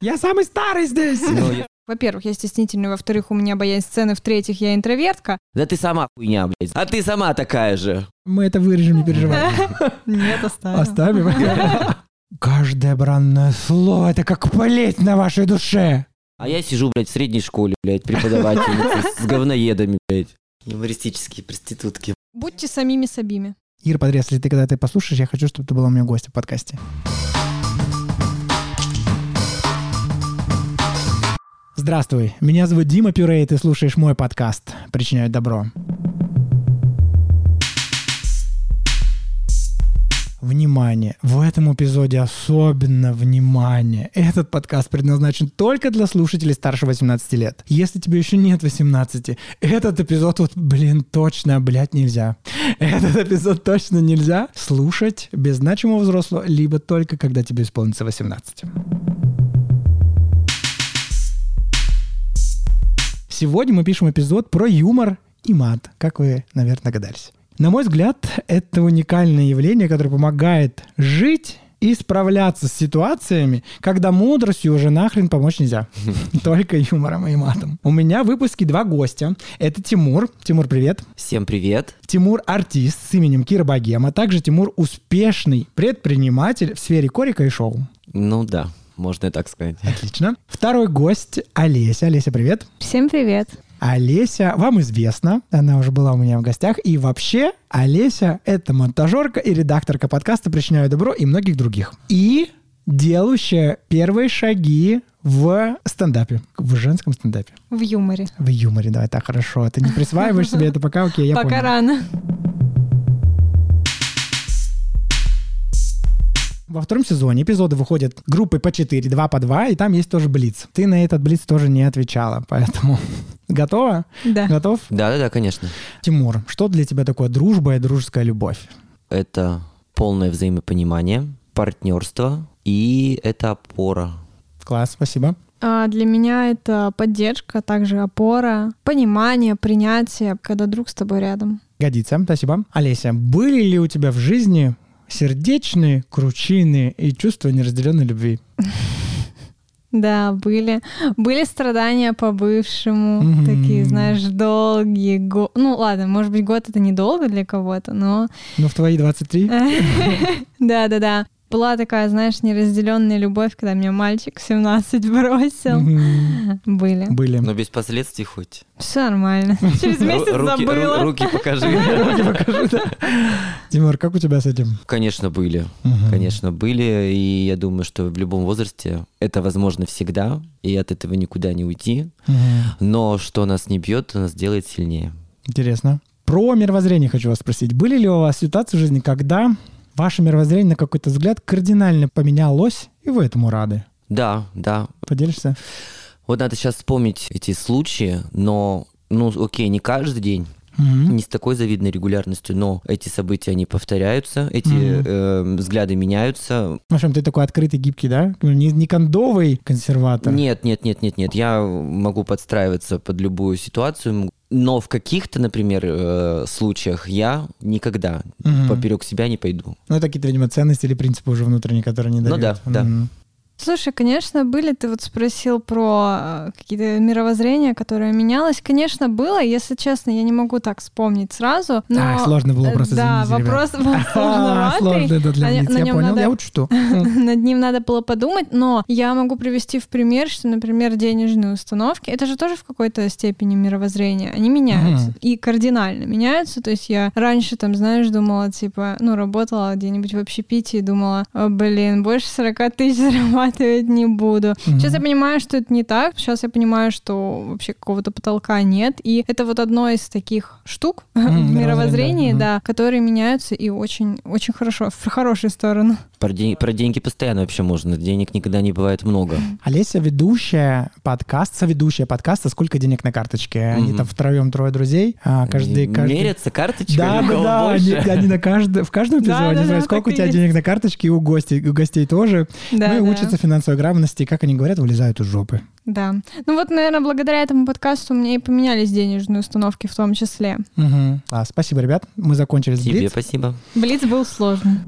Я самый старый здесь! Ну, я- Во-первых, я стеснительная, во-вторых, у меня боязнь сцены, в-третьих, я интровертка. Да ты сама хуйня, блядь. А ты сама такая же. Мы это вырежем, не переживай. Нет, оставим. Оставим. Каждое бранное слово — это как болеть на вашей душе. А я сижу, блядь, в средней школе, блядь, преподавательница с говноедами, блядь. Юмористические проститутки. Будьте самими собими. Ира Подрез, если ты когда ты послушаешь, я хочу, чтобы ты была у меня гостем в подкасте. Здравствуй, меня зовут Дима Пюре, и ты слушаешь мой подкаст «Причиняют добро». Внимание! В этом эпизоде особенно внимание! Этот подкаст предназначен только для слушателей старше 18 лет. Если тебе еще нет 18, этот эпизод вот, блин, точно, блядь, нельзя. Этот эпизод точно нельзя слушать без значимого взрослого, либо только когда тебе исполнится 18. Сегодня мы пишем эпизод про юмор и мат, как вы, наверное, догадались. На мой взгляд, это уникальное явление, которое помогает жить и справляться с ситуациями, когда мудростью уже нахрен помочь нельзя. Только юмором и матом. У меня в выпуске два гостя. Это Тимур. Тимур, привет. Всем привет. Тимур – артист с именем Кира Богема. Также Тимур – успешный предприниматель в сфере корика и шоу. Ну да, можно и так сказать. Отлично. Второй гость – Олеся. Олеся, привет. Всем привет. Олеся вам известна, она уже была у меня в гостях, и вообще Олеся — это монтажерка и редакторка подкаста «Причиняю добро» и многих других. И делающая первые шаги в стендапе, в женском стендапе. В юморе. В юморе, давай так, хорошо. Ты не присваиваешь себе это пока, окей, я Пока понял. рано. Во втором сезоне эпизоды выходят группой по 4, 2 по 2, и там есть тоже блиц. Ты на этот блиц тоже не отвечала, поэтому готова? Да. Готов? Да-да-да, конечно. Тимур, что для тебя такое дружба и дружеская любовь? Это полное взаимопонимание, партнерство и это опора. Класс, спасибо. А для меня это поддержка, также опора, понимание, принятие, когда друг с тобой рядом. Годится, спасибо. Олеся, были ли у тебя в жизни сердечные кручины и чувства неразделенной любви? Да, были, были страдания по бывшему, Мгм. такие, знаешь, долгие го- Ну ладно, может быть, год это недолго для кого-то, но Ну, в твои 23? да-да-да. Была такая, знаешь, неразделенная любовь, когда меня мальчик в 17 бросил. Были. Были. Но без последствий хоть. Все нормально. Через месяц руки, забыла. ру- руки покажи. Руки покажи, да. Тимур, как у тебя с этим? Конечно, были. Конечно, были. И я думаю, что в любом возрасте это возможно всегда. И от этого никуда не уйти. Но что нас не бьет, то нас делает сильнее. Интересно. Про мировоззрение хочу вас спросить. Были ли у вас ситуации в жизни, когда ваше мировоззрение на какой-то взгляд кардинально поменялось, и вы этому рады? Да, да. Поделишься? Вот надо сейчас вспомнить эти случаи, но, ну, окей, не каждый день, Мгм. не с такой завидной регулярностью, но эти события, они повторяются, эти Мгм. э, взгляды меняются. В общем, ты такой открытый, гибкий, да? Не, не кондовый консерватор. Нет, нет, нет, нет, нет, я могу подстраиваться под любую ситуацию, но в каких-то, например, э, случаях я никогда Мгм. поперек себя не пойду. Ну, это какие-то, видимо, ценности или принципы уже внутренние, которые не Ну дают. да, да. Слушай, конечно, были, ты вот спросил про э, какие-то мировоззрения, которое менялось. Конечно, было, если честно, я не могу так вспомнить сразу. Но, А, сложно было э, просто, Да, извините, вопрос был А, сложноватый. Сложно это для на Я понял, я учту. Над ним надо было подумать, но я могу привести в пример, что, например, денежные установки, это же тоже в какой-то степени мировоззрения, они меняются и кардинально меняются. То есть я раньше там, знаешь, думала, типа, ну, работала где-нибудь в общепите и думала, «О, блин, больше 40 тысяч зарабатывать не буду. Мгм. Сейчас я понимаю, что это не так. Сейчас я понимаю, что вообще какого-то потолка нет. И это вот одно из таких штук в мировоззрение, мировоззрении, да. да, которые меняются и очень, очень хорошо, в хорошую сторону. Про, день- про деньги постоянно вообще можно, денег никогда не бывает много. Олеся ведущая подкаст, соведущая подкаста «Сколько денег на карточке?». Они там втроем трое друзей. а Каждый, каждый... Мерятся карточкой, Да, да, да, они, они на каждом, в каждом эпизоде да, да, сколько у тебя есть. денег на карточке, и у гостей, у гостей тоже. Да, ну и да. учатся финансовой грамотности, как они говорят, вылезают из жопы. Да. Ну вот, наверное, благодаря этому подкасту у меня и поменялись денежные установки в том числе. Мгм. А, спасибо, ребят. Мы закончили с Тебе Блиц. спасибо. Блиц был сложный.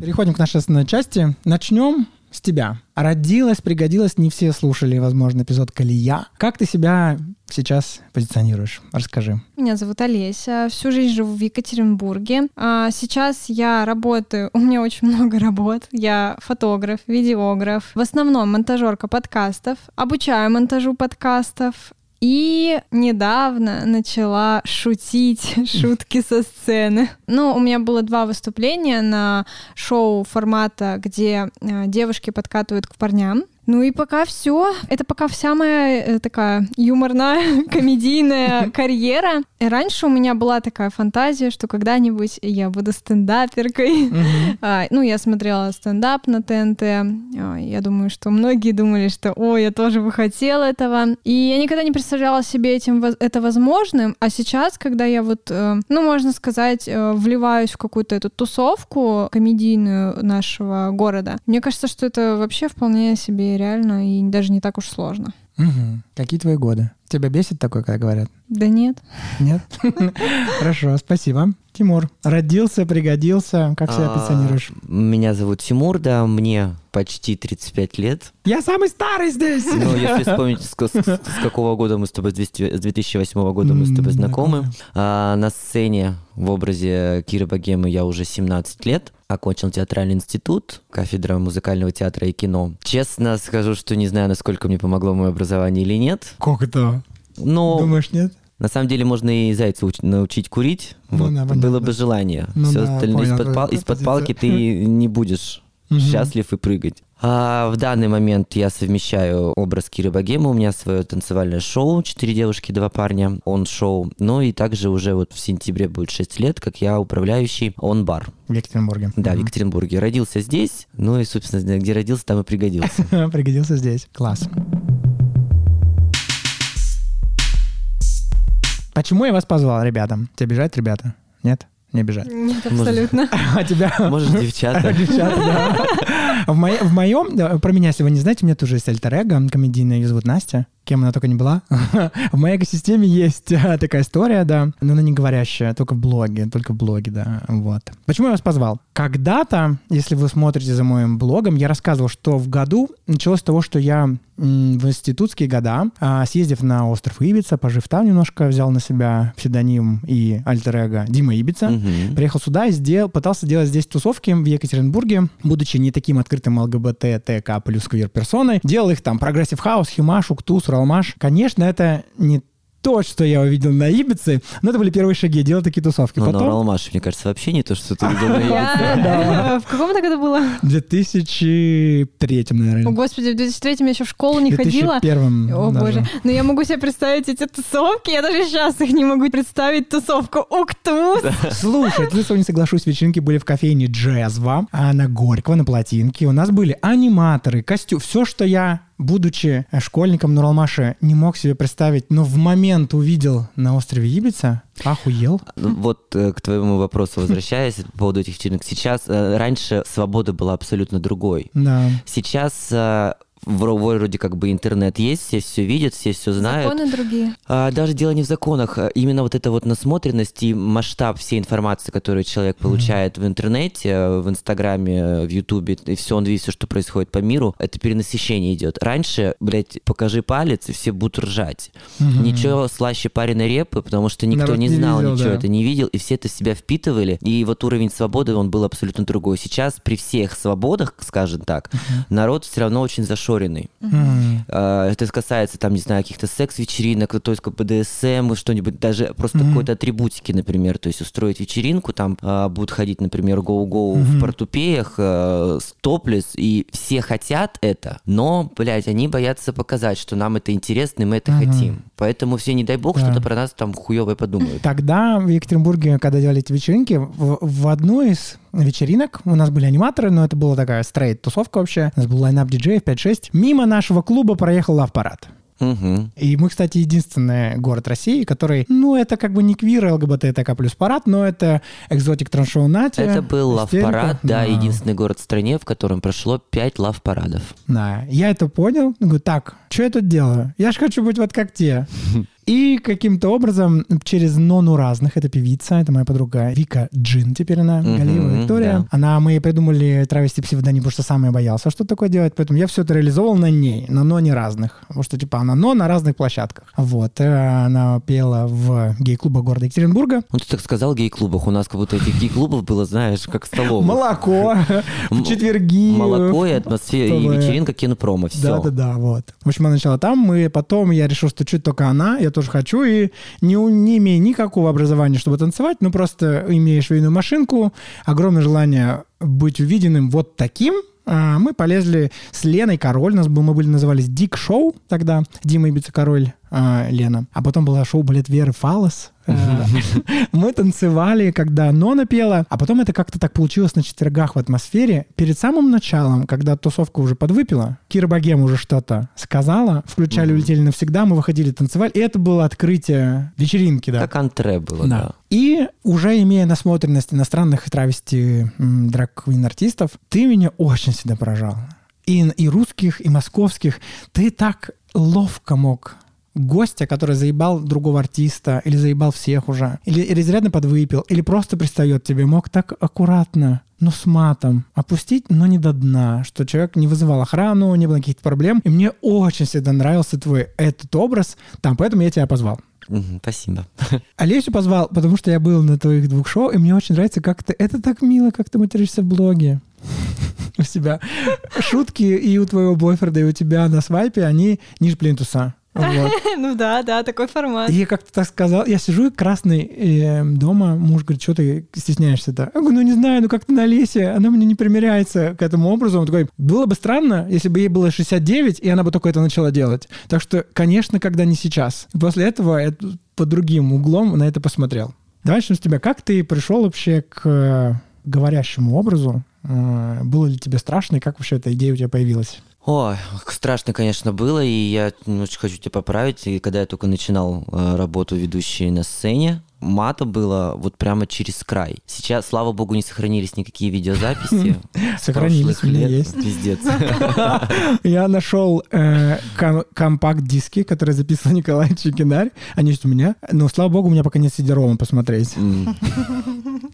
Переходим к нашей основной части. Начнем с тебя. Родилась, пригодилась, не все слушали, возможно, эпизод «Колея». Как ты себя сейчас позиционируешь? Расскажи. Меня зовут Олеся, всю жизнь живу в Екатеринбурге. А сейчас я работаю, у меня очень много работ. Я фотограф, видеограф, в основном монтажерка подкастов, обучаю монтажу подкастов, и недавно начала шутить шутки со сцены. Ну, у меня было два выступления на шоу формата, где э, девушки подкатывают к парням. Ну и пока все. Это пока вся моя э, такая юморная, комедийная карьера. И раньше у меня была такая фантазия, что когда-нибудь я буду стендаперкой. А, ну, я смотрела стендап на ТНТ. А, я думаю, что многие думали, что «О, я тоже бы хотела этого». И я никогда не представляла себе этим, это возможным. А сейчас, когда я вот, э, ну, можно сказать, э, вливаюсь в какую-то эту тусовку комедийную нашего города, мне кажется, что это вообще вполне себе реально и даже не так уж сложно. Угу. Какие твои годы? Тебя бесит такое, когда говорят? Да нет. Нет? Хорошо, спасибо. Тимур, родился, пригодился. Как себя А, позиционируешь? Меня зовут Тимур, да, мне почти 35 лет. Я самый старый здесь! Ну, если вспомнить, с, с- с какого года мы с тобой, с 200 с 2008 года мы с тобой знакомы. А, на сцене в образе Киры Богемы я уже 17 лет. Окончил театральный институт, кафедра музыкального театра и кино. Честно скажу, что не знаю, насколько мне помогло мое образование или нет. Как это? Но Думаешь, нет? На самом деле можно и зайца уч- научить курить. Ну Вот, да, понятно. было бы желание. Ну Все да, остальное понял из-под, пал- из-под палки ты не будешь Мгм. счастлив и прыгать. А в данный момент я совмещаю образ Киры Богемы. У меня свое танцевальное шоу «Четыре девушки, два парня», он шоу. Ну и также уже вот в сентябре будет 6 лет, как я управляющий он бар. В Екатеринбурге. Да, в. Екатеринбурге. Родился здесь, ну и, собственно, где родился, там и пригодился. Пригодился здесь. Класс. Почему я вас позвал, ребята? Тебя обижают ребята? Нет? Не обижают. Нет, абсолютно. А тебя... Может, девчата? Девчата, да. В, моем, да, про меня, если вы не знаете, у меня тоже есть альтер-эго комедийная, ее зовут Настя, кем она только не была. В моей экосистеме есть а, такая история, да, но она не говорящая, только в блоге, только в блоге, да, вот. Почему я вас позвал? Когда-то, если вы смотрите за моим блогом, я рассказывал, что в году началось с того, что я в институтские года, а, съездив на остров Ибица, пожив там немножко, взял на себя псевдоним и альтер-эго Дима Ибица, Мгм. Приехал сюда и сделал, пытался делать здесь тусовки в Екатеринбурге, будучи не таким открытым ЛГБТК плюс квир персоной. Делал их там progressive house, Химмаш, Уктус, Уралмаш. Конечно, это не то, что я увидел на Ибице, но это были первые шаги, делать такие тусовки. Ну, Потом, Ну Уралмаш, мне кажется, вообще не то, что ты видел на Ибице. В каком это году было? в 2003, О, наверное. господи, в 2003 я еще в школу не В ходила. 2001 О боже. Но я могу себе представить эти тусовки. Я даже сейчас их не могу представить. Тусовку Уктус. Слушай, ты с тобой не соглашусь, вечеринки были в кофейне Джезва, а на Горького, на Плотинке. У нас были аниматоры, костюм, все, что я будучи школьником Нуралмаша, не мог себе представить, но в момент увидел на острове Ибица, охуел. Ну, Вот э, к твоему вопросу возвращаясь по поводу этих вечеринок. Сейчас, э, раньше свобода была абсолютно другой. Да. Сейчас э, вроде как бы интернет есть, все все видят, все все знают. Законы другие. А, даже дело не в законах, а именно вот эта вот насмотренность и масштаб всей информации, которую человек получает в интернете, э, в Инстаграме, э, в Ютубе, и все, он видит все, что происходит по миру, это перенасыщение идет. Раньше, блядь, покажи палец, и все будут ржать. Мгм. Ничего слаще пареной репы, потому что никто Народ не не знал видел, ничего, да. это не видел, и все это в себя впитывали. И вот уровень свободы, он был абсолютно другой. Сейчас при всех свободах, скажем так, народ все равно очень зашоренный. Мгм. А, Это касается, там, не знаю, каких-то секс-вечеринок, то есть БДСМ, что-нибудь, даже просто Мгм. какой-то атрибутики, например, то есть устроить вечеринку, там а, будут ходить, например, гоу-гоу Мгм. в портупеях, а, с топлес, и все хотят это, но, блядь, они боятся показать, что нам это интересно, и мы это Мгм. хотим. Поэтому все, не дай бог, Да. что-то про нас там хуёвое подумают. Тогда в Екатеринбурге, когда делали эти вечеринки, в, в одной из вечеринок у нас были аниматоры, но это была такая стрейт-тусовка вообще. У нас был лайнап диджеев 5-6. Мимо нашего клуба проехал лав-парад. Мгм. И мы, кстати, единственный город России, который, ну, это как бы не квир, ЛГБТ, ТК плюс парад, но это экзотик траншоу Нати. Это был лав-парад, да, единственный город в стране, в котором прошло пять лав-парадов. Да, я это понял. Говорю, так, что я тут делаю? Я же хочу быть вот как те. И каким-то образом через Нону разных, это певица, это моя подруга Вика Джин, теперь она, Мгм, Галиева Виктория. да. Она, мы придумали травести псевдоним, потому что сам я боялся что такое делать, поэтому я все это реализовал на ней, на Ноне разных. Потому что, типа, она Но на разных площадках. Вот. э, Она пела в гей-клубах города Екатеринбурга. Ну, ты так сказал гей-клубах. У нас как будто этих гей-клубов было, знаешь, как столовых. Молоко в четверги. Молоко и атмосфера, и вечеринка кинопрома. Все. Да, да, да, вот. В общем, она начала там, мы потом я решил, что чуть только она, я тоже хочу, и не, не имея никакого образования, чтобы танцевать, ну просто имея швейную машинку, огромное желание быть увиденным вот таким, а, мы полезли с Леной Король, нас был, мы были назывались Дик Шоу тогда, Дима Ибица Король, а, Лена. А потом было шоу балет Веры Фалос. Мы танцевали, когда Нона пела, а потом это как-то так получилось на четвергах в атмосфере. Перед самым началом, когда тусовка уже подвыпила, Кира Богем уже что-то сказала, включали «Улетели навсегда», мы выходили танцевать, и это было открытие вечеринки, да. Как антре было, Да. И уже имея насмотренность иностранных травести драг-квин артистов, ты меня очень всегда поражал. И, и русских, и московских. Ты так ловко мог гостя, который заебал другого артиста, или заебал всех уже, или, или изрядно подвыпил, или просто пристает тебе, мог так аккуратно, но с матом опустить, но не до дна, что человек не вызывал охрану, не было каких-то проблем. И мне очень всегда нравился твой этот образ там, поэтому я тебя позвал. Спасибо. Олесю позвал, потому что я был на твоих двух шоу, и мне очень нравится, как ты... Это так мило, как ты материшься в блоге. У себя шутки и у твоего бойфреда, и у тебя на свайпе, они ниже плинтуса. Вот. Ну да, да, такой формат. И я как-то так сказал, я сижу и красный э, дома, муж говорит, что ты стесняешься-то? Я говорю, ну не знаю, ну как-то на Лесе, она мне не примеряется к этому образу. Он такой, было бы странно, если бы ей было 69, и она бы только это начала делать. Так что, конечно, когда не сейчас. После этого я под другим углом на это посмотрел. Давай начнем с тебя. Как ты пришел вообще к э, говорящему образу? Э, Было ли тебе страшно, и как вообще эта идея у тебя появилась? Ой, страшно, конечно, было, и я немножечко хочу тебя поправить. И когда я только начинал э, работу ведущей на сцене, мата было вот прямо через край. Сейчас, слава богу, не сохранились никакие видеозаписи. Сохранились, у меня лет. есть. Пиздец. Я нашел э, ком- компакт-диски, которые записывал Николай Чекинарь. Они есть у меня. Но, слава богу, у меня пока нет CD-ROM посмотреть.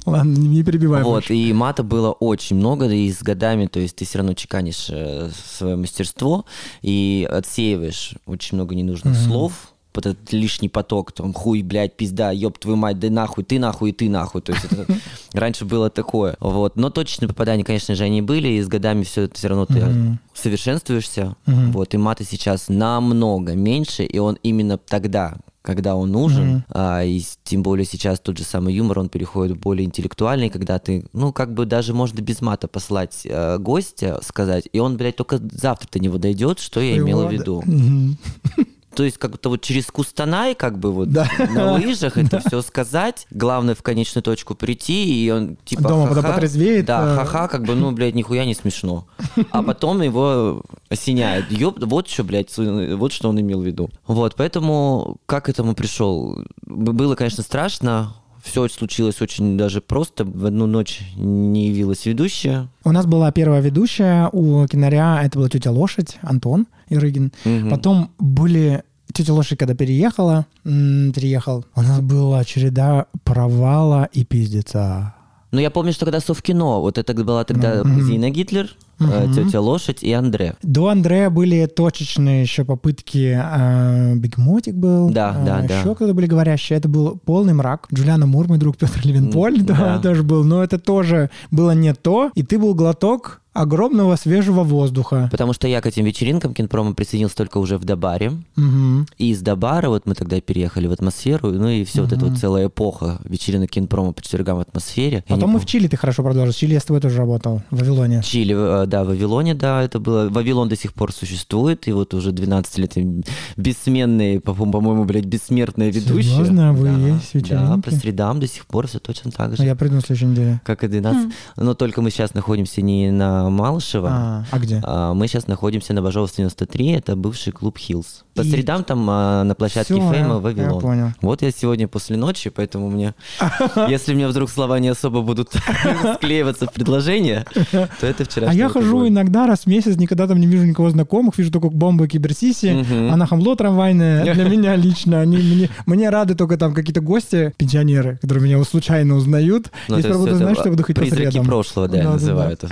Ладно, не, перебивай Вот, больше. и мата было очень много, и с годами, то есть ты все равно чеканишь э, свое мастерство и отсеиваешь очень много ненужных Мгм. слов, вот этот лишний поток, там, хуй, блядь, пизда, ёб твою мать, да нахуй, ты нахуй, ты нахуй. То есть это раньше было такое. Вот. Но точные попадания, конечно же, они были, и с годами все это все равно ты Мгм. совершенствуешься. Мгм. Вот, и мата сейчас намного меньше, и он именно тогда, когда он нужен, Мгм. а, и тем более сейчас тот же самый юмор, он переходит в более интеллектуальный, когда ты, ну, как бы даже можно без мата послать э, гостя, сказать, и он, блядь, только завтра до него дойдет, что я имела в виду. Мгм. То есть как-то вот через Кустанай, как бы вот Да. на лыжах это все сказать, главное в конечную точку прийти, и он типа Дома потом потрезвеет, Да, э. ха-ха, как бы, ну, блядь, нихуя не смешно. А потом его осеняет. Ёб, вот что, блядь, вот что он имел в виду. Вот, поэтому как к этому пришел? Было, конечно, страшно, все случилось очень даже просто. В одну ночь не явилась ведущая. У нас была первая ведущая у кинаря, это была тетя Лошадь, Антон Ирыгин. Мгм. Потом были тетя Лошадь, когда переехала, переехал, у нас была череда провала и пиздеца. Ну, я помню, что когда Совкино, вот это была тогда. Зина Гитлер, э, Мгм. тетя Лошадь и Андре. До Андрея были точечные еще попытки. э, Бигмотик был. Да, да, да. Еще кто-то были говорящие. Это был полный мрак. Джулиана Мур, мой друг Петр Левинполь, да, да. тоже был. Но это тоже было не то. И ты был глоток огромного свежего воздуха. Потому что я к этим вечеринкам кинпрома присоединился только уже в Добаре. Мгм. И из Добара вот мы тогда переехали в атмосферу, ну и все вот эта вот целая эпоха вечеринок кинпрома по четвергам в атмосфере. Потом мы в Чили ты хорошо продолжил. В Чили я с тобой тоже работал. В Вавилоне. Чили, э, да, в Вавилоне, да, это было. Вавилон до сих пор существует, и вот уже 12 лет бессменные, по- по-моему, блядь, бессмертные ведущие. Серьезно? Вы да, есть Да, вечеринки? по средам до сих пор все точно так же. Ну, Я приду на следующей неделе. Как и 12. Но только мы сейчас находимся не на Малышева. А, а где? А, Мы сейчас находимся на Бажова 93, это бывший клуб Хиллз. По И- средам там а, на площадке Всё, Фейма я- Вавилон. Я понял. Вот я сегодня после ночи, поэтому мне, если мне вдруг слова не особо будут склеиваться в предложение, то это вчера. А я хожу иногда раз в месяц, никогда там не вижу никого знакомых, вижу только бомбы киберсиси, она хамло трамвайное для меня лично. Они мне, мне рады только там какие-то гости, пенсионеры, которые меня случайно узнают. Ну, Если это знать, что я буду ходить по Призраки прошлого, да, я Да-да-да. называю это.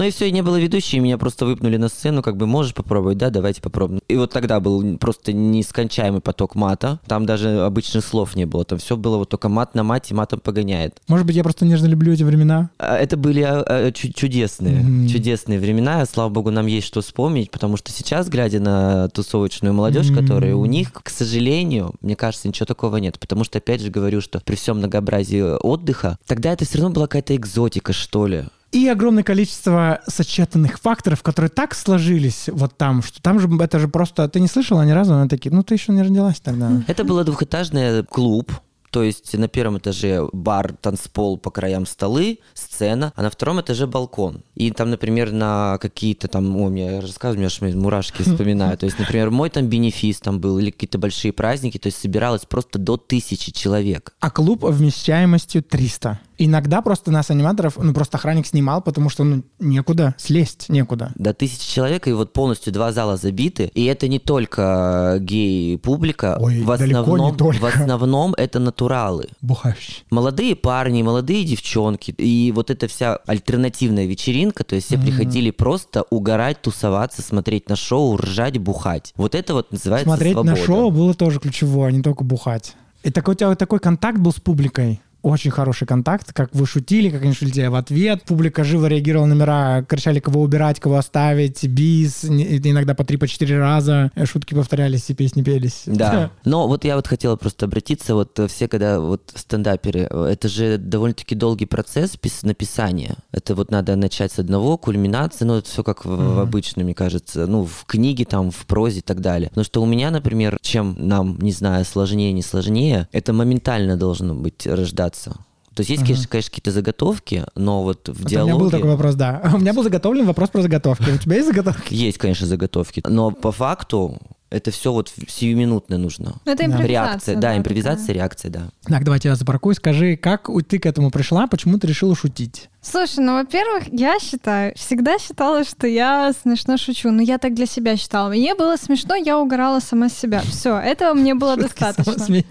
Ну и все, и не было ведущей, меня просто выпнули на сцену, как бы можешь попробовать, да, давайте попробуем. И вот тогда был просто нескончаемый поток мата, там даже обычных слов не было, там все было вот только мат на мате, матом погоняет. Может быть, я просто нежно люблю эти времена. А Это были а, а, чу- чудесные, Мгм. чудесные времена. Слава богу, нам есть что вспомнить, потому что сейчас, глядя на тусовочную молодежь, Мгм. которая у них, к сожалению, мне кажется, ничего такого нет. Потому что, опять же, говорю, что при всем многообразии отдыха, тогда это все равно была какая-то экзотика, что ли. И огромное количество сочетанных факторов, которые так сложились вот там, что там же это же просто... Ты не слышала ни разу? Она такие, ну ты еще не родилась тогда. Это был двухэтажный клуб, то есть на первом этаже бар, танцпол, по краям столы, сцена, а на втором этаже балкон. И там, например, на какие-то там, о, мне рассказывают, у меня аж мурашки вспоминаю. То есть, например, мой там бенефис там был, или какие-то большие праздники, то есть собиралось просто до тысячи человек. А клуб вмещаемостью 300. Иногда просто нас, аниматоров, ну просто охранник снимал, потому что ну некуда, слезть некуда. До тысячи человек, и вот полностью два зала забиты. И это не только гей-публика, Ой, в, далеко не основном, только. в основном это натуралы. Бухающий. Молодые парни, молодые девчонки. И вот эта вся альтернативная вечеринка, то есть все приходили просто угорать, тусоваться, смотреть на шоу, ржать, бухать. Вот это вот называется Смотреть свобода. на шоу было тоже ключевое, а не только бухать. И такой, у тебя такой контакт был с публикой. Очень хороший контакт, как вы шутили, как они шутили в ответ. Публика живо реагировала на номера, кричали, кого убирать, кого оставить, бис, иногда по три, по четыре раза. Э, Шутки повторялись и песни пелись. Да. Но вот я вот хотела просто обратиться, вот э, все, когда вот стендаперы, э, это же довольно-таки долгий процесс пис- написания. Это вот надо начать с одного, кульминации, ну это все как в, в обычном, мне кажется, ну в книге там, в прозе и так далее. Потому что у меня, например, чем нам, не знаю, сложнее, не сложнее, это моментально должно быть рождаться. То есть есть, конечно, конечно, какие-то заготовки, но вот в Вот У меня был диалоге... такой вопрос, да. У меня был заготовлен вопрос про заготовки. У тебя есть заготовки? Есть, конечно, заготовки, но по факту это все вот сиюминутно нужно. Ну, это Да. импровизация. Реакция, да, такая. импровизация, реакция, да. Так, давайте я запаркую. Скажи, как у- ты к этому пришла? Почему ты решила шутить? Слушай, ну, во-первых, я считаю, всегда считала, что я смешно шучу. Но я так для себя считала. Мне было смешно, я угорала сама себя. Все, этого мне было достаточно.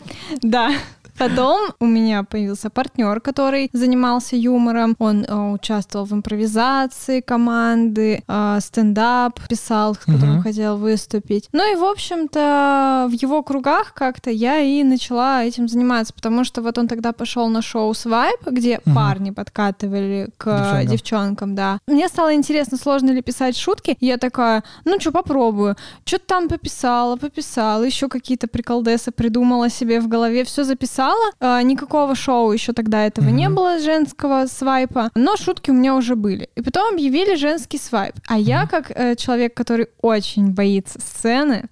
Да. Потом у меня появился партнер, который занимался юмором. Он э, участвовал в импровизации команды, э, стендап писал, с которым Мгм. хотел выступить. Ну и, в общем-то, в его кругах как-то я и начала этим заниматься, потому что вот он тогда пошел на шоу «Свайп», где Мгм. парни подкатывали к Девчонкам. девчонкам, да. Мне стало интересно, сложно ли писать шутки. Я такая, ну что, попробую. Что-то там пописала, пописала, еще какие-то приколдесы придумала себе в голове, все записала. А, никакого шоу еще тогда этого не Мгм. было женского свайпа, но шутки у меня уже были. И потом объявили женский свайп. А я, как э, человек, который очень боится сцены,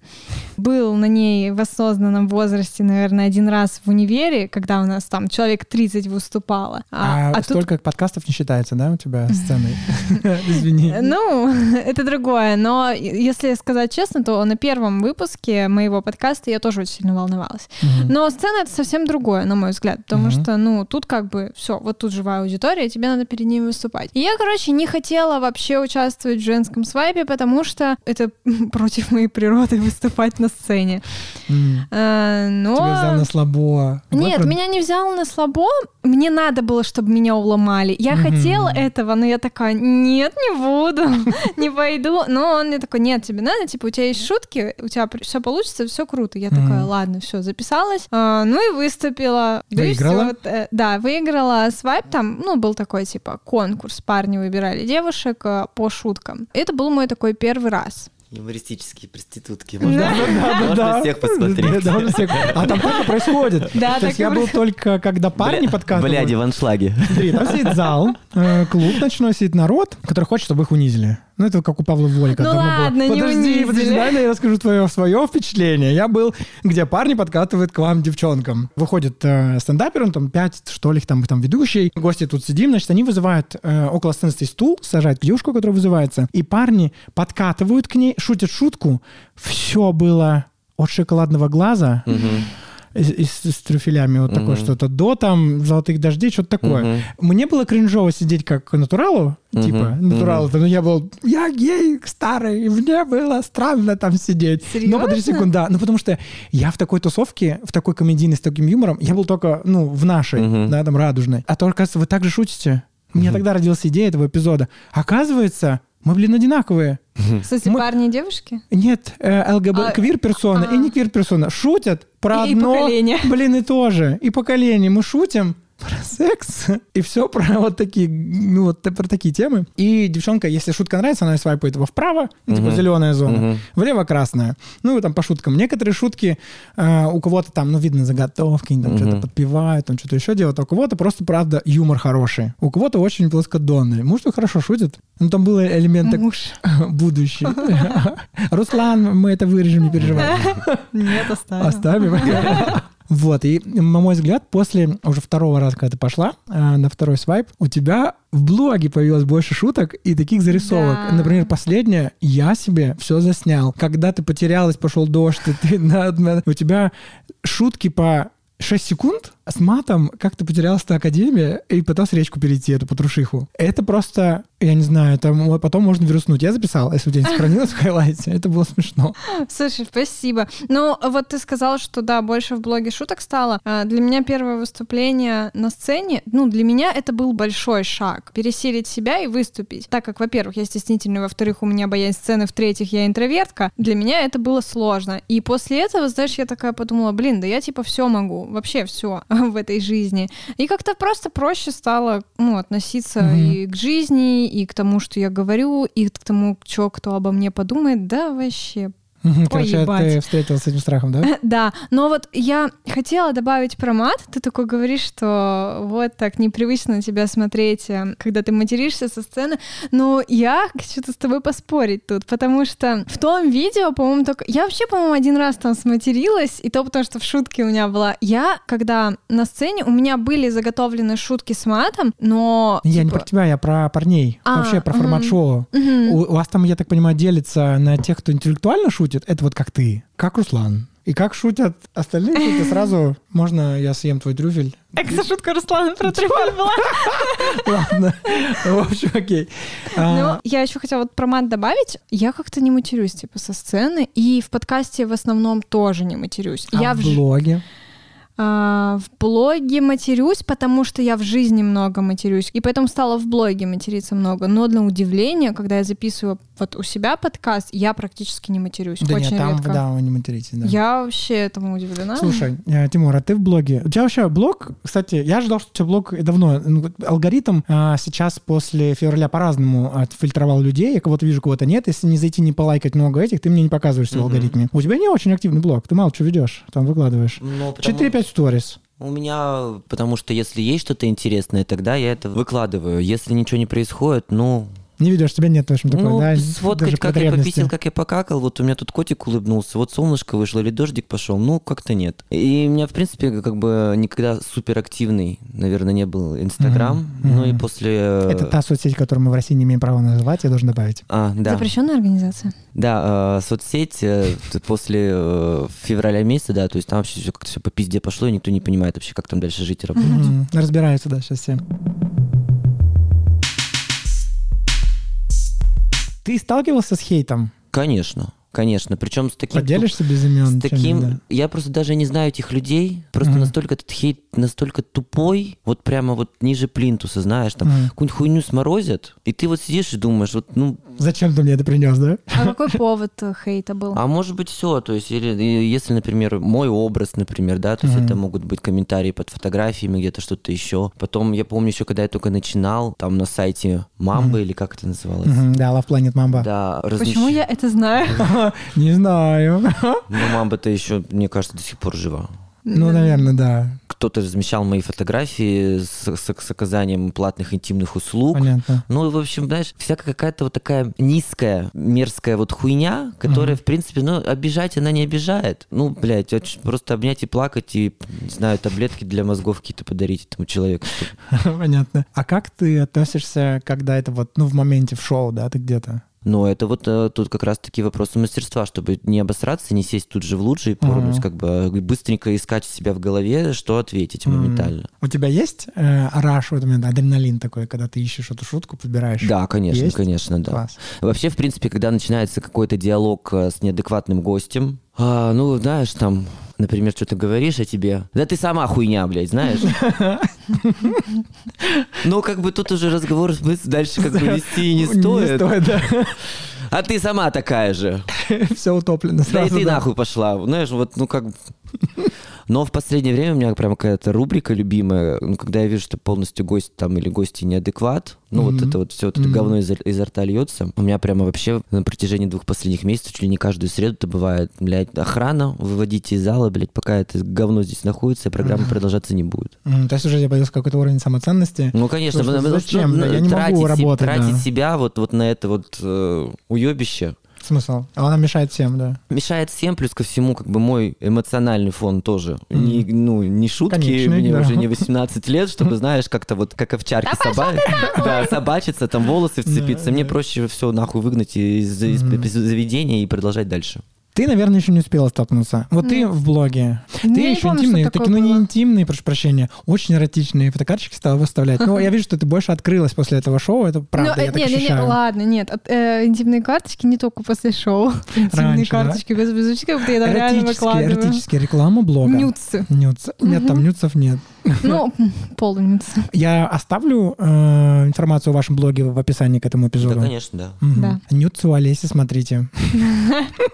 был на ней в осознанном возрасте, наверное, один раз в универе, когда у нас там человек 30 выступало. А, а тут столько подкастов не считается, да, у тебя сценой? Извини. Ну, это другое. Но если сказать честно, то на первом выпуске моего подкаста я тоже очень сильно волновалась. Но сцена это совсем другое, на мой взгляд, потому Мгм. что, ну, тут как бы все, вот тут живая аудитория, тебе надо перед ними выступать. И я, короче, не хотела вообще участвовать в женском свайпе, потому что это против моей природы выступать на сцене. Э, Но... Тебя взял на слабо. Нет, меня не взял на слабо. Мне надо было, чтобы меня уломали. Я хотела этого, но я такая, нет, не буду, не пойду. Но он мне такой, нет, тебе надо, типа, у тебя есть шутки, у тебя все получится, все круто. Я такая, ладно, все, записалась. А, ну и выступила. Да и Выиграла? Вот, э, Да, выиграла свайп. Там, ну, был такой, типа, конкурс. Парни выбирали девушек э, по шуткам. Это был мой такой первый раз. Юмористические проститутки. Да. Можно, Да, можно да. всех посмотреть. Да, можно всех. А там тоже происходит. Да, То есть я был только, когда парни Бля- подкатывают. Бляди в аншлаге. Смотри, там сидит зал, э, клуб ночной, сидит народ, который хочет, чтобы их унизили. Ну, это как у Павла Волька. Ну давно было. ладно, не Подожди, унизили. подожди, дай я расскажу твое, свое впечатление. Я был, где парни подкатывают к вам, девчонкам. Выходит э, стендапер, он там пять, что ли, там, там ведущий. Гости тут сидим, значит, они вызывают э, около сцены стул, сажают девушку, которая вызывается, и парни подкатывают к ней, шутят шутку. Все было от шоколадного глаза Мгм. И, с, с трюфелями вот такое Мгм. что-то до там золотых дождей, что-то такое. Мгм. Мне было кринжово сидеть как натуралу, Мгм, типа, мгм. натурал, но я был, я гей старый, и мне было странно там сидеть. Но подожди Серьезно? секунду, да, ну потому что я в такой тусовке, в такой комедийной с таким юмором, я был только, ну, в нашей, Мгм. да, там, радужной. А то, оказывается, вы так же шутите. У меня тогда родилась идея этого эпизода. Оказывается, мы, блин, одинаковые. В смысле, Мы- парни и девушки? Нет, э, ЛГБ, А, квир-персона а. и не квир-персона шутят про И- и одно, поколение. блин, и тоже. И поколение. Мы шутим про секс и все про вот такие, ну вот про такие темы. И девчонка, если шутка нравится, она свайпает его вправо, ну, типа Мгм. зеленая зона, Мгм. влево красная. Ну и там по шуткам. Некоторые шутки э, у кого-то там, ну видно заготовки, они там Мгм. что-то подпевают, там что-то еще делают, а у кого-то просто правда юмор хороший. У кого-то очень плоскодонный. Муж что хорошо шутит. Ну там был элемент так- Муж. будущий. Руслан, мы это вырежем, не переживай. Нет, оставим. Оставим. Вот, и, на мой взгляд, после уже второго раза, когда ты пошла э, на второй свайп, у тебя в блоге появилось больше шуток и таких зарисовок. Да. Например, последняя, я себе все заснял. Когда ты потерялась, пошел дождь, и ты на- на- у тебя шутки по 6 секунд с матом, как ты потерялась-то академия и пытался речку перейти, эту потрушиху. Это просто, я не знаю, это мо- потом можно вируснуть. Я записал, если у тебя не сохранилось в хайлайте. Это было смешно. Слушай, спасибо. Ну, вот ты сказал, что да, больше в блоге шуток стало. А, Для меня первое выступление на сцене, ну, для меня это был большой шаг. Пересилить себя и выступить. Так как, во-первых, я стеснительный, во-вторых, у меня боязнь сцены, в-третьих, я интровертка, для меня это было сложно. И после этого, знаешь, я такая подумала, блин, да я типа все могу, вообще все в этой жизни. И как-то просто проще стало ну, относиться Мгм. и к жизни, и к тому, что я говорю, и к тому, что кто обо мне подумает. Да, вообще Короче, ебать. ты встретилась с этим страхом, да? да, но вот я хотела добавить про мат. Ты такой говоришь, что вот так непривычно на тебя смотреть, э, когда ты материшься со сцены. Но я хочу-то с тобой поспорить тут, потому что в том видео, по-моему, только... Я вообще, по-моему, один раз там сматерилась, и то потому, что в шутке у меня была. Я, когда на сцене, у меня были заготовлены шутки с матом, но... Я не типа, про тебя, я про парней. А, Вообще про формат шоу. мгм. У, у вас там, я так понимаю, делится на тех, кто интеллектуально шутит. Это вот как ты, как Руслан. И как шутят остальные шутят, сразу можно я съем твой трюфель. Экса шутка Руслана про трюфель была. Ладно. В общем, окей. А, Ну, я еще хотела вот про мат добавить. Я как-то не матерюсь, типа, со сцены. И в подкасте в основном тоже не матерюсь. а в блоге? А, в блоге матерюсь, потому что я в жизни много матерюсь. И поэтому стала в блоге материться много. Но на удивление, когда я записываю вот у себя подкаст, я практически не матерюсь. Да Очень нет, там, редко. да, вы не материтесь, да. Я вообще этому удивлена. Слушай, э, Тимур, а ты в блоге? У тебя вообще блог, кстати, я ожидал, что у тебя блог давно. Ну, Алгоритм а, сейчас после февраля по-разному отфильтровал людей. Я кого-то вижу, кого-то нет. Если не зайти, не полайкать много этих, ты мне не показываешься в Мгм. алгоритме. У тебя не очень активный блог. Ты мало что ведешь, там выкладываешь. Ну, потому- 4-5 сторис. У меня, потому что если есть что-то интересное, тогда я это выкладываю. Если ничего не происходит, ну, Не ведешь, тебя нет, в общем, такой, ну да? сфоткать, как я пописал, как я покакал, вот у меня тут котик улыбнулся, вот солнышко вышло или дождик пошел, ну, как-то нет. И у меня, в принципе, как бы никогда суперактивный, наверное, не был Инстаграм, Мгм, ну и после... э, Это та соцсеть, которую мы в России не имеем права называть, я должен добавить. А, да. Запрещенная организация. Да, э, соцсеть э, после э, февраля месяца, да, то есть там вообще все как-то все по пизде пошло, и никто не понимает вообще, как там дальше жить и работать. Мгм. Разбираются, да, сейчас все. Ты сталкивался с хейтом? Конечно, конечно, причем с таким... Поделишься без имен? С таким, чем-нибудь, я просто даже не знаю этих людей, просто Мгм. настолько этот хейт настолько тупой, вот прямо вот ниже плинтуса, знаешь, там Мгм. какую-нибудь хуйню сморозят, и ты вот сидишь и думаешь, вот, ну, Зачем ты мне это принес, да? А какой повод хейта был? а может быть все, то есть, или если, например, мой образ, например, да, то есть Мгм. это могут быть комментарии под фотографиями, где-то что-то еще. Потом, я помню еще, когда я только начинал, там на сайте Мамбы, или как это называлось, Мгм, Да, Love Planet Mamba. да, Почему размещ- я это знаю? Не знаю. Ну, Мамба-то еще, мне кажется, до сих пор жива. Ну, наверное, да. Кто-то размещал мои фотографии с, с, с оказанием платных интимных услуг. Понятно. Ну, в общем, знаешь, всякая какая-то вот такая низкая, мерзкая вот хуйня, которая, в принципе, ну, обижать она не обижает. Ну, блядь, очень просто обнять и плакать, и, не знаю, таблетки для мозгов какие-то подарить этому человеку. чтобы- Понятно. А как ты относишься, когда это вот, ну, в моменте в шоу, да, ты где-то? Но это вот э, тут как раз-таки вопросы мастерства, чтобы не обосраться, не сесть тут же в лучше и порнуть, Мгм. как бы а быстренько искать у себя в голове, что ответить моментально. У тебя есть э, раш в этот момент, адреналин такой, когда ты ищешь эту шутку, подбираешь? Да, конечно, Есть? конечно, да. Класс. Вообще, в принципе, когда начинается какой-то диалог э, с неадекватным гостем, а, ну, знаешь, там, например, что-то говоришь о тебе, да ты сама хуйня, блядь, знаешь. Ну, как бы тут уже разговор дальше как бы вести не стоит. Не стоит, да. А ты сама такая же. Все утоплено Да и сразу. ты да. нахуй пошла. Знаешь, вот, ну как... Но в последнее время у меня прям какая-то рубрика любимая, ну, когда я вижу, что полностью гость там или гости неадекват, ну вот Мгм. это вот все вот это Мгм. говно изо, изо рта льется. У меня прямо вообще на протяжении двух последних месяцев, чуть ли не каждую среду это бывает, блядь, охрана, выводите из зала, блядь, пока это говно здесь находится, программа продолжаться не будет. М, То есть уже появился какой-то уровень самоценности. Ну, конечно, Потому что потому зачем? ну, Я не могу работать, тратить да. себя вот, вот на это вот э, уебище, Смысл? А Она мешает всем, да. мешает всем, плюс ко всему, как бы мой эмоциональный фон тоже. Не, ну, не шутки, Конечный, мне да. уже не 18 лет, чтобы, знаешь, как-то вот как овчарки соба... да, собачиться, там волосы вцепиться. Да, Мне да. проще все нахуй выгнать из, из- Мгм. из заведения и продолжать дальше. Ты, наверное, еще не успела столкнуться. Вот ты Нет. в блоге. Ты Не еще помню, интимные, такие, ну не интимные, прошу прощения, очень эротичные фотокарточки стала выставлять. Ну, я вижу, что ты больше открылась после этого шоу, это правда, Ну, я э, так не, не, не, ощущаю. ладно, нет, от- э, интимные карточки не только после шоу. Интимные Раньше, да? карточки без беззвучки, как будто я там реально выкладываю. эротические реклама блога. Нюцы. Нюц. Нет, там нюцев нет. Ну, полунюцы. Я оставлю э, информацию о вашем блоге в описании к этому Да, эпизоду. конечно, да. Мгм. Да. Нюцы у Олеси, смотрите.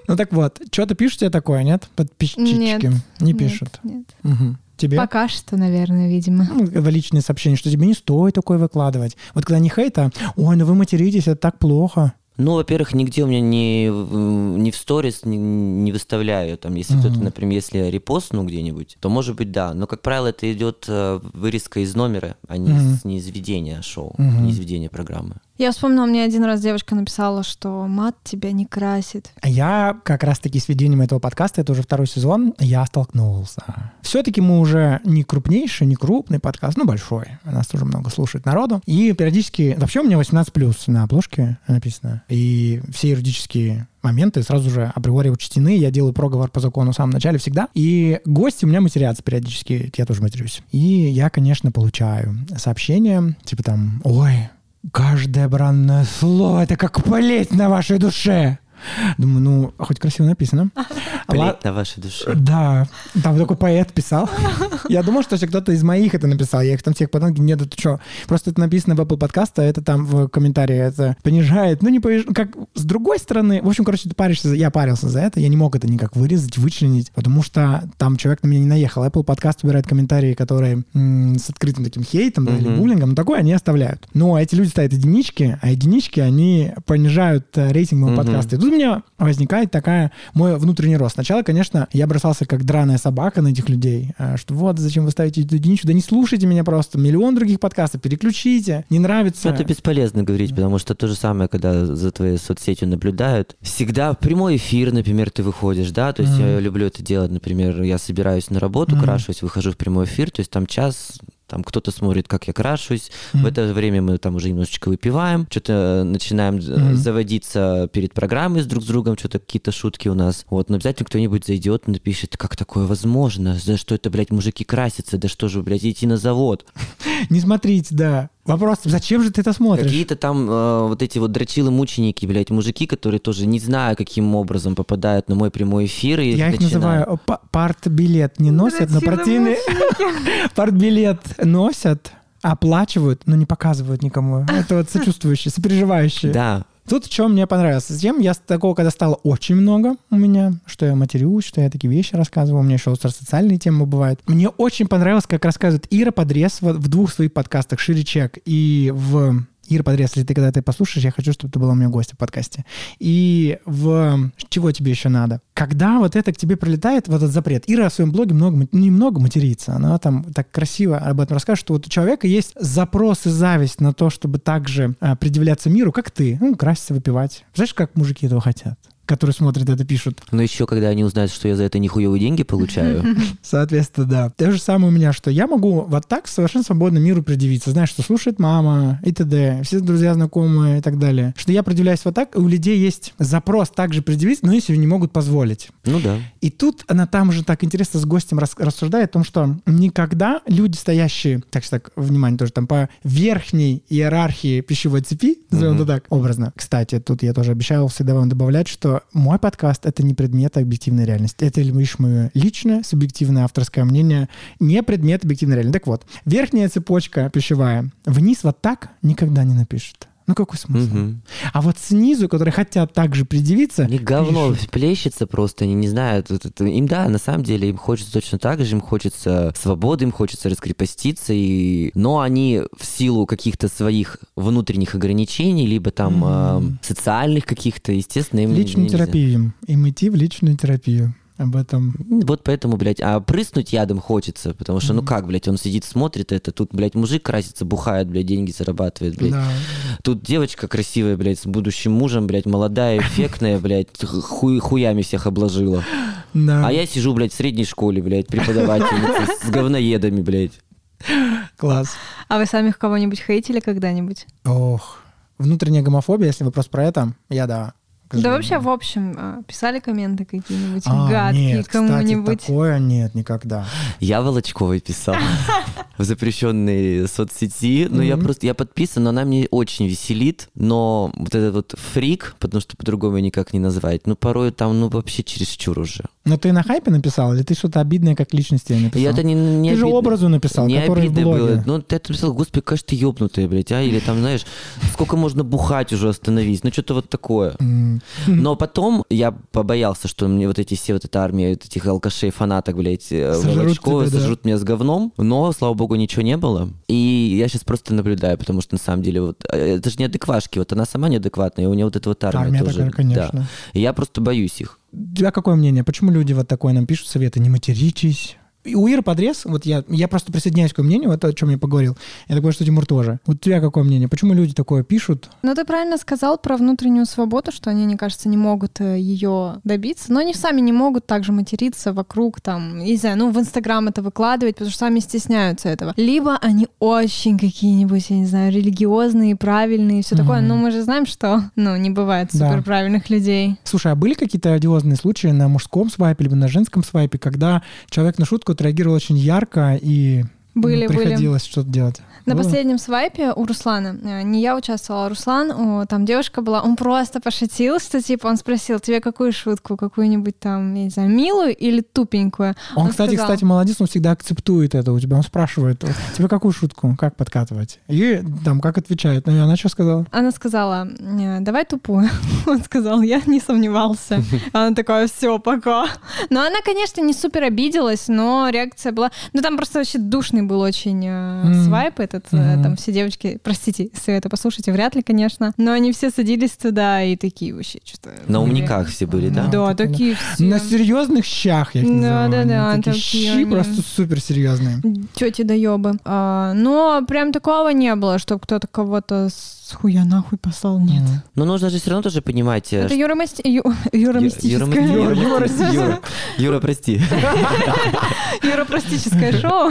Ну так вот, что-то пишете такое, нет? Подписчики? Нет. Не Нет, пишут. Нет. Мгм. Тебе? Пока что, наверное, видимо. Ну, в личные сообщения, что тебе не стоит такое выкладывать. Вот когда не хейт, а ой, ну вы материтесь, это так плохо. Ну, во-первых, нигде у меня не, в- не в сторис не, не выставляю. Там, если кто-то, Мгм. например, если я репостну где-нибудь, то может быть да. Но, как правило, это идет э, вырезка из номера, а не, Мгм. из, не из ведения шоу, Мгм. не из ведения программы. Я вспомнила, мне один раз девочка написала, что мат тебя не красит. А Я как раз-таки с ведением этого подкаста, это уже второй сезон, я столкнулся. Все-таки мы уже не крупнейший, не крупный подкаст, ну большой. Нас тоже много слушает народу. И периодически... Вообще у меня 18+, на обложке написано. И все юридические моменты сразу же априори учтены. Я делаю проговор по закону в самом начале всегда. И гости у меня матерятся периодически. Я тоже матерюсь. И я, конечно, получаю сообщения, типа там, ой, каждое бранное слово — это как полеть на вашей душе. Думаю, ну, хоть красиво написано. Плеть на вашей душе. Да, там такой поэт писал. Я думал, что если кто-то из моих это написал, я их там всех потом нет, это что? Просто это написано в Apple подкаста, это там в комментарии это понижает, ну не пониж... как с другой стороны, в общем, короче, ты паришься, за- я парился за это, я не мог это никак вырезать, вычленить, потому что там человек на меня не наехал. Apple подкаст убирает комментарии, которые м, с открытым таким хейтом да, или буллингом, ну такое они оставляют. Но эти люди ставят единички, а единички, они понижают э, рейтинг моего подкаста. И тут меня возникает такая мой внутренний рост. Сначала, конечно, я бросался как драная собака на этих людей, э, что вот, зачем вы ставите эту единичку, да не слушайте меня просто, миллион других подкастов, переключите, не нравится. Это бесполезно говорить, потому что то же самое, когда за твоей соцсетью наблюдают. Всегда в прямой эфир, например, ты выходишь, да, то есть Мгм. я люблю это делать, например, я собираюсь на работу, Мгм. крашусь, выхожу в прямой эфир, то есть там час, там кто-то смотрит, как я крашусь, в Мгм. это время мы там уже немножечко выпиваем, что-то начинаем э, Мгм. заводиться перед программой с друг с другом, что-то какие-то шутки у нас. Вот, но обязательно кто-нибудь зайдет и напишет, как такое возможно, за что это, блядь, мужики красятся, да что же, блядь, идти на завод. Не смотрите, да. Вопрос, зачем же ты это смотришь? Какие-то там э, вот эти вот дрочилы-мученики, блядь, мужики, которые тоже не знаю, каким образом попадают на мой прямой эфир. И Я их называю па- партбилет не носят, но противный партбилет носят, оплачивают, но не показывают никому. Это вот сочувствующие, сопереживающие. Да, Тут что мне понравилось. Затем я такого, когда стало очень много у меня, что я матерюсь, что я такие вещи рассказываю, у меня еще социальные темы бывают. Мне очень понравилось, как рассказывает Ира Подрез в, в двух своих подкастах «Шире чек» и в Ира Подрез, если ты когда ты послушаешь, я хочу, чтобы ты была у меня гостем в подкасте. И в чего тебе еще надо? Когда вот это к тебе прилетает, вот этот запрет. Ира в своем блоге много, немного матерится. Она там так красиво об этом расскажет, что вот у человека есть запрос и зависть на то, чтобы также а, предъявляться миру, как ты. Ну, краситься, выпивать. Знаешь, как мужики этого хотят? Которые смотрят это, пишут. Но еще, когда они узнают, что я за это нихуевые деньги получаю. Соответственно, да. То же самое у меня, что я могу вот так совершенно свободно миру предъявиться. Знаешь, что слушает мама и т.д., все друзья, знакомые и так далее. Что я предъявляюсь вот так, и у людей есть запрос также предъявиться, но если не могут позволить. Ну да. И тут она там же так интересно с гостем рассуждает о том, что никогда люди, стоящие, так что так, внимание тоже, там по верхней иерархии пищевой цепи, назовем это так, образно. Кстати, тут я тоже обещал всегда вам добавлять, что мой подкаст — это не предмет объективной реальности. Это лишь мое личное, субъективное авторское мнение, не предмет объективной реальности. Так вот, верхняя цепочка пищевая вниз вот так никогда не напишет. Ну какой смысл? Угу. А вот снизу, которые хотят также предъявиться... Они говно пишут. плещется просто, они не знают. Им, да, на самом деле, им хочется точно так же, им хочется свободы, им хочется раскрепоститься, и... но они в силу каких-то своих внутренних ограничений, либо там mm. э, социальных каких-то, естественно, им... Личную терапию. Им идти в личную терапию об этом. Вот поэтому, блядь, а прыснуть ядом хочется, потому что, mm-hmm. ну как, блядь, он сидит, смотрит это, тут, блядь, мужик красится, бухает, блядь, деньги зарабатывает, блядь. Да. Тут девочка красивая, блядь, с будущим мужем, блядь, молодая, эффектная, блядь, хуй, хуями всех обложила. Да. А я сижу, блядь, в средней школе, блядь, преподавательница с говноедами, блядь. Класс. А вы сами кого-нибудь хейтили когда-нибудь? Ох, внутренняя гомофобия, если вопрос про это, я да. Да вообще, в общем, а, писали комменты какие-нибудь а, гадкие нет, кому-нибудь? Кстати, такое нет, никогда. Я Волочковой писал в запрещенной соцсети. Но я просто, я подписан, но она мне очень веселит. Но вот этот вот фрик, потому что по-другому никак не назвать, ну порой там, ну вообще чересчур уже. Но ты на хайпе написал, или ты что-то обидное как личности написал? Я это не, не Ты же образу написал, не который в блоге. Было. Ну, ты это написал, господи, конечно, ты ёбнутая, блядь, а? Или там, знаешь, сколько можно бухать уже остановись? Ну, что-то вот такое. Но потом я побоялся, что мне вот эти все, вот эта армия вот этих алкашей, фанаток, блядь, э, Волочкова сожрут да. меня с говном. Но, слава богу, ничего не было. И я сейчас просто наблюдаю, потому что на самом деле вот э, это же неадеквашки, вот она сама неадекватная, и у нее вот эта вот армия, армия тоже. Такая, конечно. Да. И я просто боюсь их. У тебя какое мнение? Почему люди вот такое нам пишут советы? Не материтесь, у Иры подрез, вот я, я просто присоединяюсь к мнению, вот о чем я поговорил. Я такой, что Тимур тоже. Вот у тебя какое мнение? Почему люди такое пишут? Ну, ты правильно сказал про внутреннюю свободу, что они, мне кажется, не могут э, ее добиться, но они сами не могут также материться вокруг, там, не знаю, ну, в Инстаграм это выкладывать, потому что сами стесняются этого. Либо они очень какие-нибудь, я не знаю, религиозные, правильные, все такое, но мы же знаем, что, ну, не бывает суперправильных да. людей. Слушай, а были какие-то одиозные случаи на мужском свайпе, либо на женском свайпе, когда человек на шутку отреагировал очень ярко и были, приходилось были. что-то делать. На Было? последнем свайпе у Руслана, э, не я участвовала, а Руслан, о, там девушка была, он просто пошутил, что типа он спросил, тебе какую шутку, какую-нибудь там, я не знаю, милую или тупенькую? Он, он кстати, сказал, кстати, молодец, он всегда акцептует это у тебя, он спрашивает, тебе какую шутку, как подкатывать? И там, как отвечает, ну и она что сказала? Она сказала, «Э, давай тупую. Он сказал, я не сомневался. Она такая, все, пока. Но она, конечно, не супер обиделась, но реакция была, ну там просто вообще душный был очень э, свайп, этот, mm-hmm. там все девочки, простите, если это послушаете, вряд ли, конечно, но они все садились туда и такие вообще что-то... На умниках все были, да? Да, такие все. На серьезных щах, я их называю. Да, да, да. Такие щи просто супер серьезные. Тети доебы. А, но прям такого не было, чтобы кто-то кого-то с хуя нахуй послал, нет. Mm. Но нужно же все равно тоже понимать... Это что... Юра, Масти... Ю... Юра мистическое. Юра, Юра, Юра, Юра, прости. Юра простическое шоу.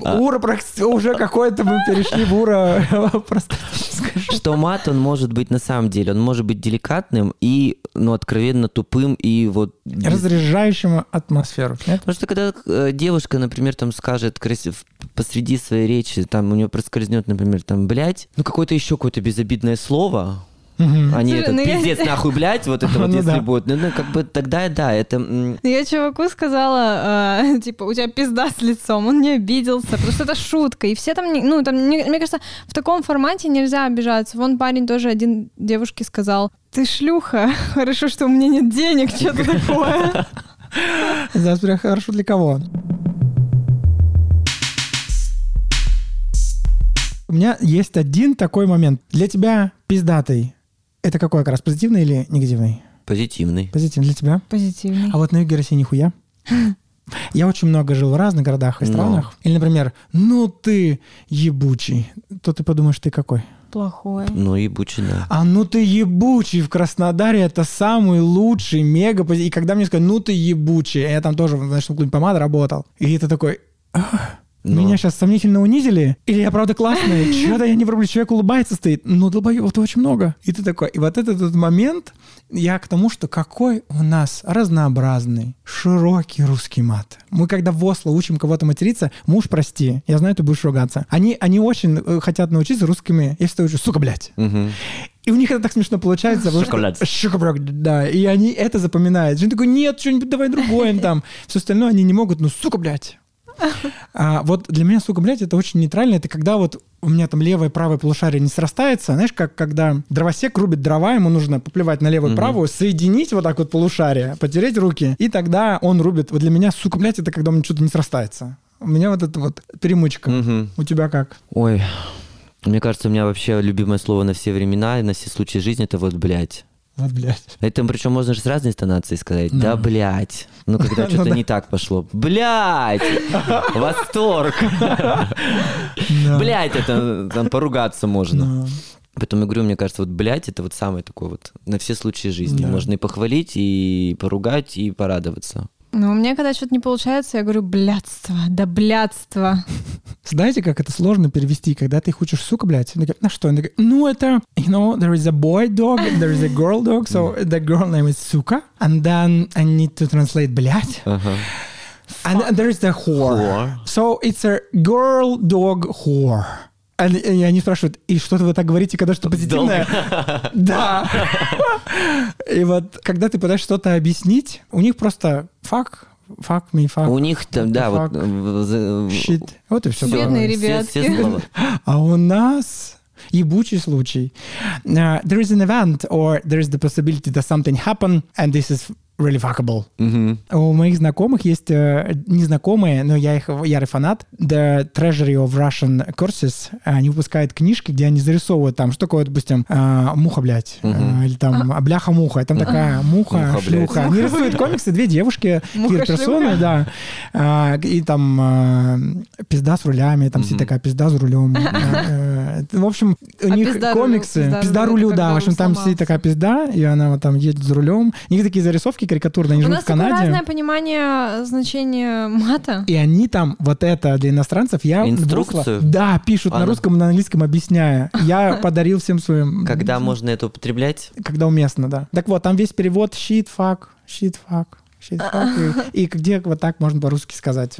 Ура, уже какое-то мы перешли в ура Что мат, он может быть на самом деле, он может быть деликатным и, ну, откровенно тупым и вот... Разряжающим атмосферу. Потому что когда э, девушка, например, там скажет посреди своей речи, там у нее проскользнет, например, там, блядь, ну, какое-то еще какое-то безобидное слово, Угу. Они Слушай, этот ну пиздец я... нахуй, блядь, вот это вот, ну, если да. будет. Ну, ну, как бы тогда да, это... Ну, я чуваку сказала, э, типа, у тебя пизда с лицом, он не обиделся, потому что это шутка. И все там, ну, там, мне, мне кажется, в таком формате нельзя обижаться. Вон парень тоже один девушке сказал, ты шлюха, хорошо, что у меня нет денег, что-то такое. Да, хорошо для кого? У меня есть один такой момент. Для тебя пиздатый это какой как раз, позитивный или негативный? Позитивный. Позитивный для тебя? Позитивный. А вот на юге России нихуя. Я очень много жил в разных городах и Но. странах. Или, например, ну ты ебучий. То ты подумаешь, ты какой? Плохой. Ну, ебучий, да. А ну ты ебучий в Краснодаре это самый лучший мега пози- И когда мне сказали, ну ты ебучий, я там тоже в ночном клубе помада работал. И это такой, «Ах, Но. меня сейчас сомнительно унизили? Или я правда классный? Чего-то я не врублюсь, человек улыбается стоит. Ну, долбоебов очень много. И ты такой, и вот этот, этот момент, я к тому, что какой у нас разнообразный, широкий русский мат. Мы когда в Осло учим кого-то материться, муж, прости, я знаю, ты будешь ругаться. Они, они очень э, хотят научиться русскими, я всегда учу, сука, блядь. И у них это так смешно получается. что- Шоколад. Шоколад, да. И они это запоминают. Женя такой, нет, что-нибудь давай другое там. Все остальное они не могут, ну, сука, блядь. А вот для меня, сука, блядь, это очень нейтрально. Это когда вот у меня там левое и правое полушарие не срастается. Знаешь, как когда дровосек рубит дрова, ему нужно поплевать на левую и правую, соединить вот так вот полушарие, потереть руки, и тогда он рубит. Вот для меня, сука, блядь, это когда у меня что-то не срастается. У меня вот это вот перемычка. Мгм. У тебя как? Ой, мне кажется, у меня вообще любимое слово на все времена и на все случаи жизни это вот блядь. Вот, блядь. Это причем можно же с разной интонацией сказать. Да, блядь. Ну, когда Ну что-то не так пошло. Блядь! Восторг! Блядь, это там поругаться можно. Поэтому я говорю, мне кажется, вот блядь, это вот самое такое вот на все случаи жизни. Да. Можно и похвалить, и поругать, и порадоваться. Ну, у меня, когда что-то не получается, я говорю, блядство, да блядство. Знаете, как это сложно перевести, когда ты их учишь, сука, блядь? Они говорят, на что? Они говорят, ну, это, you know, there is a boy dog, there is a girl dog, so the girl name is сука, and then I need to translate, блядь, Ага. and there is the whore. Whore. So it's a girl dog whore. And- И они спрашивают, и что-то вы так говорите, когда что позитивное? Да. И вот, когда ты пытаешься что-то объяснить, у них просто fuck, fuck me, fuck, У них там, да, вот... fuck, за- shit. Вот и все. Бедные ребятки. А у нас ебучий случай. Uh, there is an event or there is the possibility that something happen and this is really fuckable. Мгм. У моих знакомых есть э, незнакомые, но я их ярый фанат. The Treasury of Russian Courses. Они выпускают книжки, где они зарисовывают там, что такое, допустим, э, муха, блядь, э, или там а, бляха-муха. Там такая муха, Муха, блядь. шлюха. Они рисуют комиксы, две девушки, персоны, да. А, И там э, пизда с рулями, там все Мгм. такая пизда за рулем. Э, В общем, у А них комиксы. пизда Пизда рулю, да. В общем, там сломался. сидит такая пизда, и она вот там едет за рулем. У них такие зарисовки карикатурные, они У живут нас в такое Канаде. разное понимание значения мата. И они там, вот это для иностранцев, я... Инструкцию? в Осло- Да, пишут на Она- русском и на английском, объясняя. Я подарил всем своим... Когда можно это употреблять? Когда уместно, да. Так вот, там весь перевод shit, fuck, shit, fuck, shit, fuck. И, и где вот так можно по-русски сказать.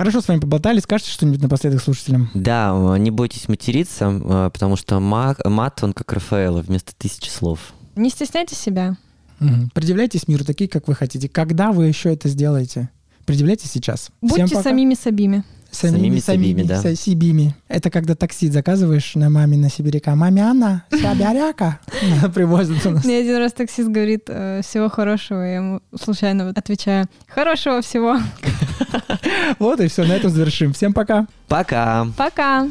Хорошо с вами поболтали. Скажете что-нибудь напоследок слушателям? Да, не бойтесь материться, э, потому что ма- мат, он как Рафаэла, вместо тысячи слов. Не стесняйте себя. Мгм. Предъявляйтесь миру такие, как вы хотите. Когда вы еще это сделаете? Предъявляйте сейчас. Будьте Всем пока. самими собими. Самими собими, да. са- сибими. Это когда такси заказываешь на маме на сибиряка. Маме она, сябяряка. Она привозит у нас. Мне один раз таксист говорит э, всего хорошего, я ему случайно отвечаю хорошего всего. Вот и все, на этом завершим. Всем пока. Пока! Пока.